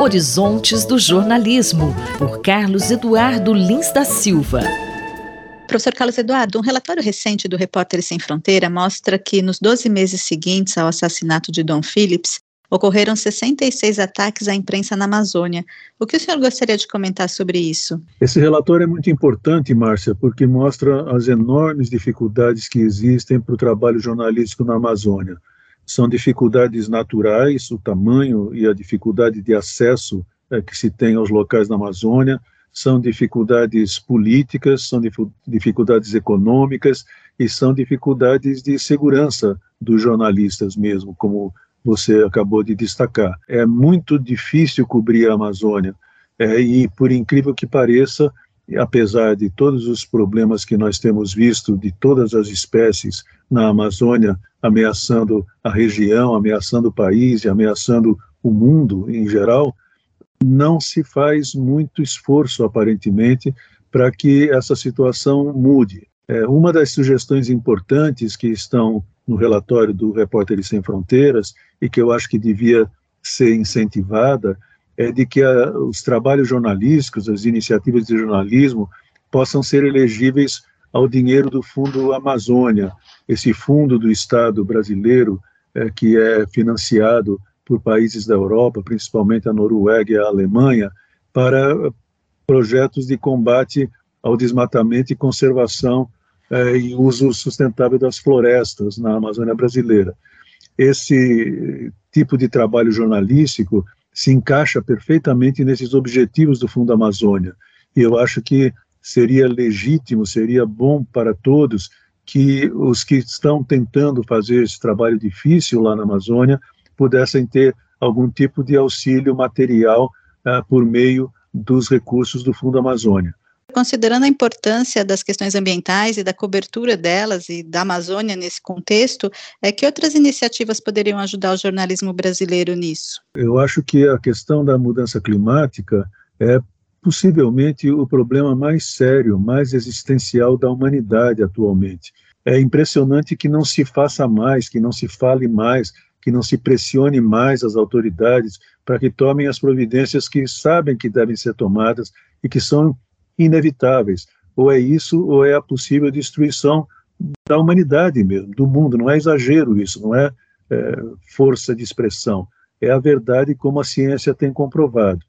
Horizontes do Jornalismo, por Carlos Eduardo Lins da Silva. Professor Carlos Eduardo, um relatório recente do Repórteres Sem Fronteira mostra que nos 12 meses seguintes ao assassinato de Dom Phillips, ocorreram 66 ataques à imprensa na Amazônia. O que o senhor gostaria de comentar sobre isso? Esse relatório é muito importante, Márcia, porque mostra as enormes dificuldades que existem para o trabalho jornalístico na Amazônia. São dificuldades naturais, o tamanho e a dificuldade de acesso é, que se tem aos locais na Amazônia, são dificuldades políticas, são dificuldades econômicas e são dificuldades de segurança dos jornalistas mesmo, como você acabou de destacar. É muito difícil cobrir a Amazônia é, e, por incrível que pareça, apesar de todos os problemas que nós temos visto de todas as espécies na Amazônia ameaçando a região, ameaçando o país e ameaçando o mundo em geral, não se faz muito esforço, aparentemente, para que essa situação mude. É, uma das sugestões importantes que estão no relatório do Repórteres Sem Fronteiras e que eu acho que devia ser incentivada é de que a, os trabalhos jornalísticos, as iniciativas de jornalismo possam ser elegíveis ao dinheiro do Fundo Amazônia, esse fundo do Estado brasileiro é, que é financiado por países da Europa, principalmente a Noruega e a Alemanha, para projetos de combate ao desmatamento e conservação é, e uso sustentável das florestas na Amazônia brasileira. Esse tipo de trabalho jornalístico se encaixa perfeitamente nesses objetivos do Fundo Amazônia. E eu acho que seria legítimo, seria bom para todos que os que estão tentando fazer esse trabalho difícil lá na Amazônia pudessem ter algum tipo de auxílio material uh, por meio dos recursos do Fundo Amazônia. Considerando a importância das questões ambientais e da cobertura delas e da Amazônia nesse contexto, é, que outras iniciativas poderiam ajudar o jornalismo brasileiro nisso? Eu acho que a questão da mudança climática é possivelmente o problema mais sério, mais existencial da humanidade atualmente. É impressionante que não se faça mais, que não se fale mais, que não se pressione mais as autoridades para que tomem as providências que sabem que devem ser tomadas e que são inevitáveis. Ou é isso, ou é a possível destruição da humanidade mesmo, do mundo. Não é exagero isso, não é, é força de expressão. É a verdade como a ciência tem comprovado.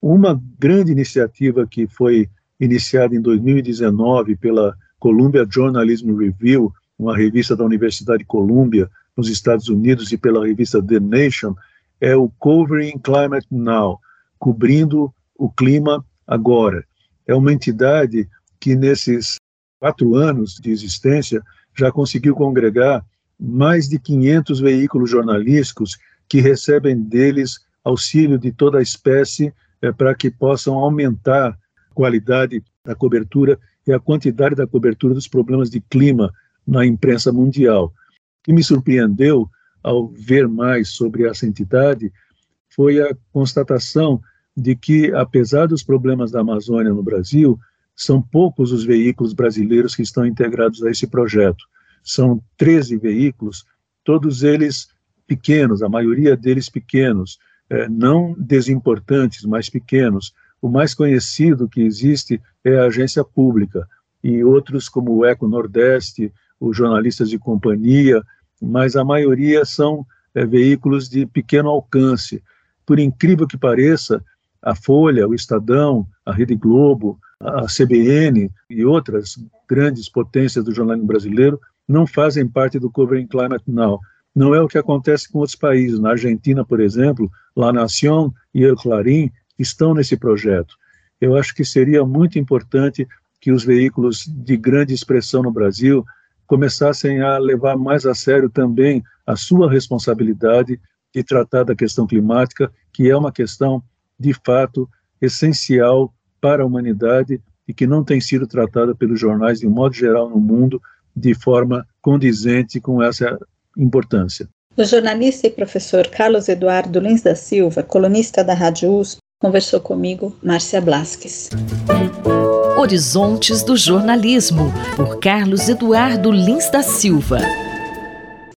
Uma grande iniciativa que foi iniciada em 2019 pela Columbia Journalism Review, uma revista da Universidade de Columbia, nos Estados Unidos, e pela revista The Nation, é o Covering Climate Now, cobrindo o clima agora é uma entidade que, nesses quatro anos de existência, já conseguiu congregar mais de 500 veículos jornalísticos que recebem deles auxílio de toda a espécie é, para que possam aumentar a qualidade da cobertura e a quantidade da cobertura dos problemas de clima na imprensa mundial. O que me surpreendeu ao ver mais sobre essa entidade foi a constatação de que, apesar dos problemas da Amazônia no Brasil, são poucos os veículos brasileiros que estão integrados a esse projeto. São 13 veículos, todos eles pequenos, a maioria deles pequenos, é, não desimportantes, mas pequenos. O mais conhecido que existe é a agência pública, e outros como o Eco Nordeste, os jornalistas de companhia, mas a maioria são é, veículos de pequeno alcance. Por incrível que pareça, a Folha, o Estadão, a Rede Globo, a CBN e outras grandes potências do jornalismo brasileiro não fazem parte do Covering Climate Now. Não é o que acontece com outros países. Na Argentina, por exemplo, La Nación e El Clarín estão nesse projeto. Eu acho que seria muito importante que os veículos de grande expressão no Brasil começassem a levar mais a sério também a sua responsabilidade de tratar da questão climática, que é uma questão de fato essencial para a humanidade e que não tem sido tratada pelos jornais de um modo geral no mundo de forma condizente com essa importância. O jornalista e professor Carlos Eduardo Lins da Silva, colunista da Rádio USP, conversou comigo, Márcia Blasques. Horizontes do Jornalismo, por Carlos Eduardo Lins da Silva.